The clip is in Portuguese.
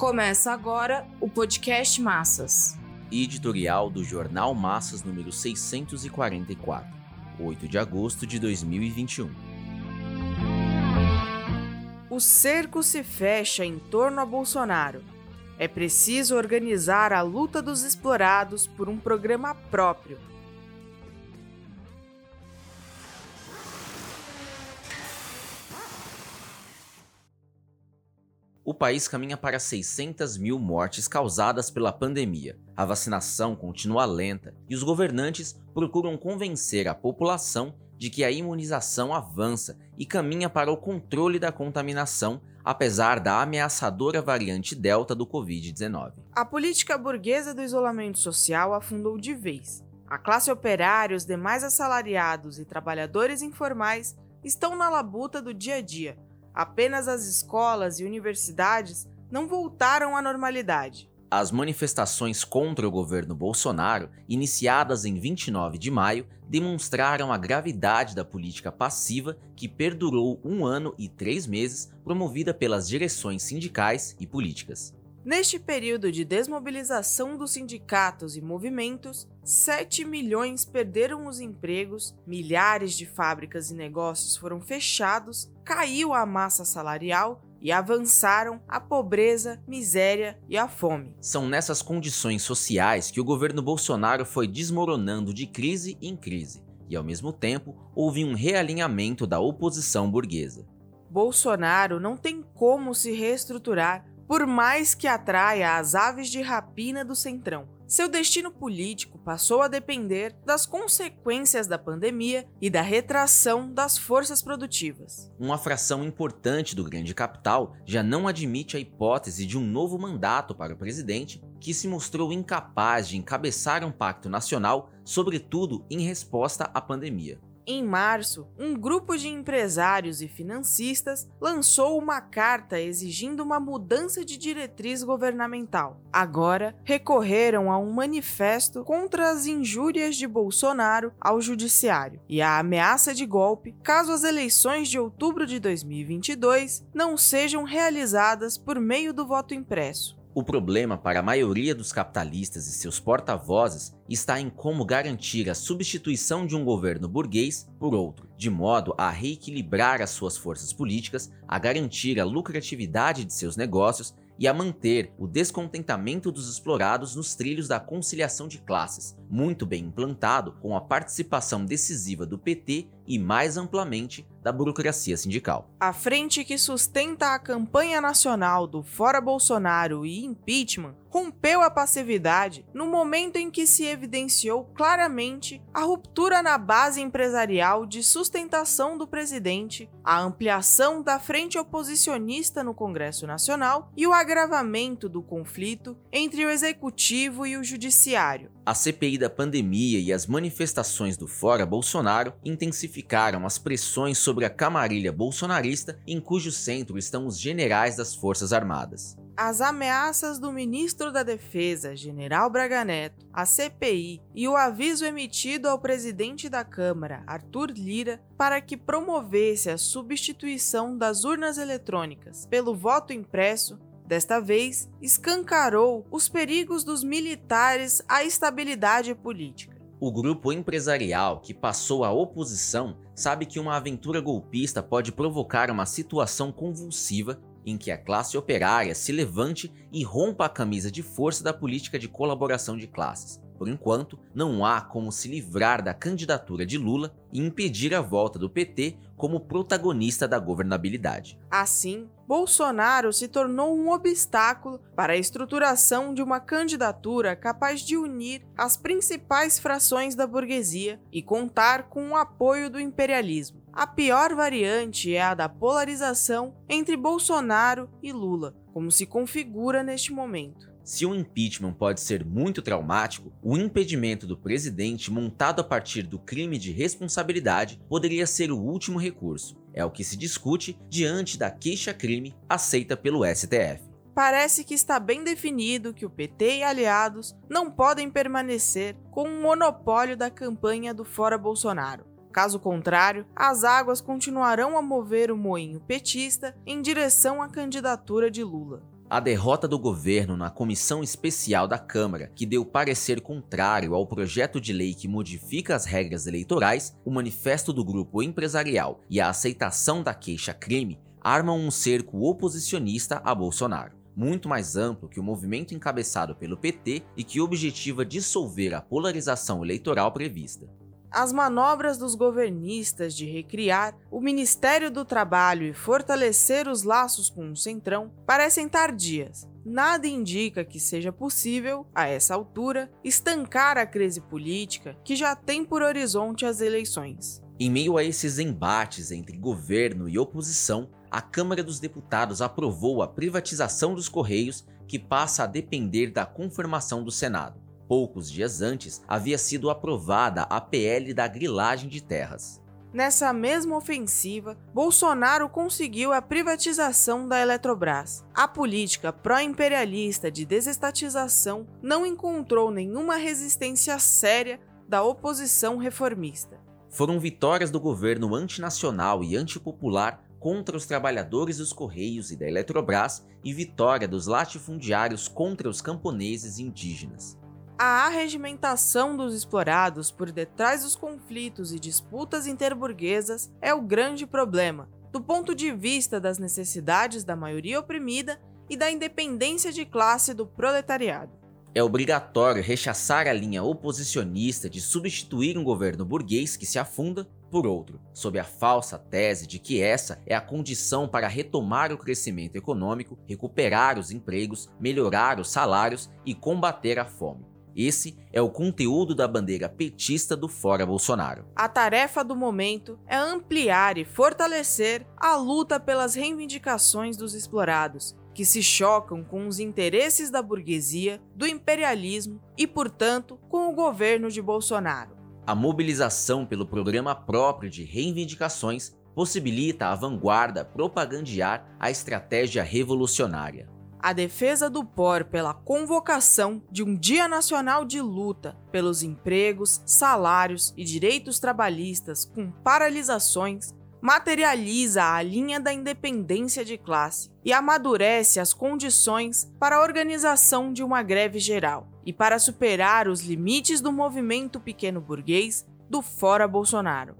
Começa agora o podcast Massas. Editorial do Jornal Massas número 644, 8 de agosto de 2021. O cerco se fecha em torno a Bolsonaro. É preciso organizar a luta dos explorados por um programa próprio o país caminha para 600 mil mortes causadas pela pandemia. A vacinação continua lenta e os governantes procuram convencer a população de que a imunização avança e caminha para o controle da contaminação, apesar da ameaçadora variante Delta do Covid-19. A política burguesa do isolamento social afundou de vez. A classe operária, os demais assalariados e trabalhadores informais estão na labuta do dia a dia Apenas as escolas e universidades não voltaram à normalidade. As manifestações contra o governo Bolsonaro, iniciadas em 29 de maio, demonstraram a gravidade da política passiva que perdurou um ano e três meses, promovida pelas direções sindicais e políticas. Neste período de desmobilização dos sindicatos e movimentos, 7 milhões perderam os empregos, milhares de fábricas e negócios foram fechados, caiu a massa salarial e avançaram a pobreza, miséria e a fome. São nessas condições sociais que o governo Bolsonaro foi desmoronando de crise em crise, e ao mesmo tempo houve um realinhamento da oposição burguesa. Bolsonaro não tem como se reestruturar por mais que atraia as aves de rapina do Centrão. Seu destino político passou a depender das consequências da pandemia e da retração das forças produtivas. Uma fração importante do grande capital já não admite a hipótese de um novo mandato para o presidente, que se mostrou incapaz de encabeçar um pacto nacional, sobretudo em resposta à pandemia. Em março, um grupo de empresários e financistas lançou uma carta exigindo uma mudança de diretriz governamental. Agora, recorreram a um manifesto contra as injúrias de Bolsonaro ao judiciário e a ameaça de golpe caso as eleições de outubro de 2022 não sejam realizadas por meio do voto impresso. O problema para a maioria dos capitalistas e seus porta-vozes está em como garantir a substituição de um governo burguês por outro, de modo a reequilibrar as suas forças políticas, a garantir a lucratividade de seus negócios e a manter o descontentamento dos explorados nos trilhos da conciliação de classes, muito bem implantado com a participação decisiva do PT e mais amplamente da burocracia sindical. A frente que sustenta a campanha nacional do Fora Bolsonaro e impeachment rompeu a passividade no momento em que se evidenciou claramente a ruptura na base empresarial de sustentação do presidente, a ampliação da frente oposicionista no Congresso Nacional e o agravamento do conflito entre o executivo e o judiciário. A CPI da pandemia e as manifestações do Fora Bolsonaro intensificaram as pressões sobre a camarilha bolsonarista, em cujo centro estão os generais das Forças Armadas. As ameaças do ministro da Defesa, General Braga Neto, a CPI e o aviso emitido ao presidente da Câmara, Arthur Lira, para que promovesse a substituição das urnas eletrônicas pelo voto impresso desta vez, escancarou os perigos dos militares à estabilidade política. O grupo empresarial que passou à oposição sabe que uma aventura golpista pode provocar uma situação convulsiva em que a classe operária se levante e rompa a camisa de força da política de colaboração de classes. Por enquanto, não há como se livrar da candidatura de Lula e impedir a volta do PT como protagonista da governabilidade. Assim, Bolsonaro se tornou um obstáculo para a estruturação de uma candidatura capaz de unir as principais frações da burguesia e contar com o apoio do imperialismo. A pior variante é a da polarização entre Bolsonaro e Lula, como se configura neste momento. Se o impeachment pode ser muito traumático, o impedimento do presidente montado a partir do crime de responsabilidade poderia ser o último recurso. É o que se discute diante da queixa-crime aceita pelo STF. Parece que está bem definido que o PT e aliados não podem permanecer com o monopólio da campanha do Fora Bolsonaro. Caso contrário, as águas continuarão a mover o moinho petista em direção à candidatura de Lula. A derrota do governo na comissão especial da Câmara, que deu parecer contrário ao projeto de lei que modifica as regras eleitorais, o manifesto do grupo empresarial e a aceitação da queixa-crime armam um cerco oposicionista a Bolsonaro muito mais amplo que o movimento encabeçado pelo PT e que objetiva dissolver a polarização eleitoral prevista. As manobras dos governistas de recriar o Ministério do Trabalho e fortalecer os laços com o Centrão parecem tardias. Nada indica que seja possível, a essa altura, estancar a crise política que já tem por horizonte as eleições. Em meio a esses embates entre governo e oposição, a Câmara dos Deputados aprovou a privatização dos Correios, que passa a depender da confirmação do Senado. Poucos dias antes, havia sido aprovada a PL da grilagem de terras. Nessa mesma ofensiva, Bolsonaro conseguiu a privatização da Eletrobras. A política pró-imperialista de desestatização não encontrou nenhuma resistência séria da oposição reformista. Foram vitórias do governo antinacional e antipopular contra os trabalhadores dos Correios e da Eletrobras e vitória dos latifundiários contra os camponeses indígenas. A arregimentação dos explorados por detrás dos conflitos e disputas interburguesas é o grande problema, do ponto de vista das necessidades da maioria oprimida e da independência de classe do proletariado. É obrigatório rechaçar a linha oposicionista de substituir um governo burguês que se afunda por outro, sob a falsa tese de que essa é a condição para retomar o crescimento econômico, recuperar os empregos, melhorar os salários e combater a fome. Esse é o conteúdo da bandeira petista do Fora Bolsonaro. A tarefa do momento é ampliar e fortalecer a luta pelas reivindicações dos explorados, que se chocam com os interesses da burguesia, do imperialismo e, portanto, com o governo de Bolsonaro. A mobilização pelo programa próprio de reivindicações possibilita à vanguarda propagandear a estratégia revolucionária a defesa do POR pela convocação de um Dia Nacional de Luta pelos empregos, salários e direitos trabalhistas com paralisações materializa a linha da independência de classe e amadurece as condições para a organização de uma greve geral e para superar os limites do movimento pequeno burguês do Fora Bolsonaro.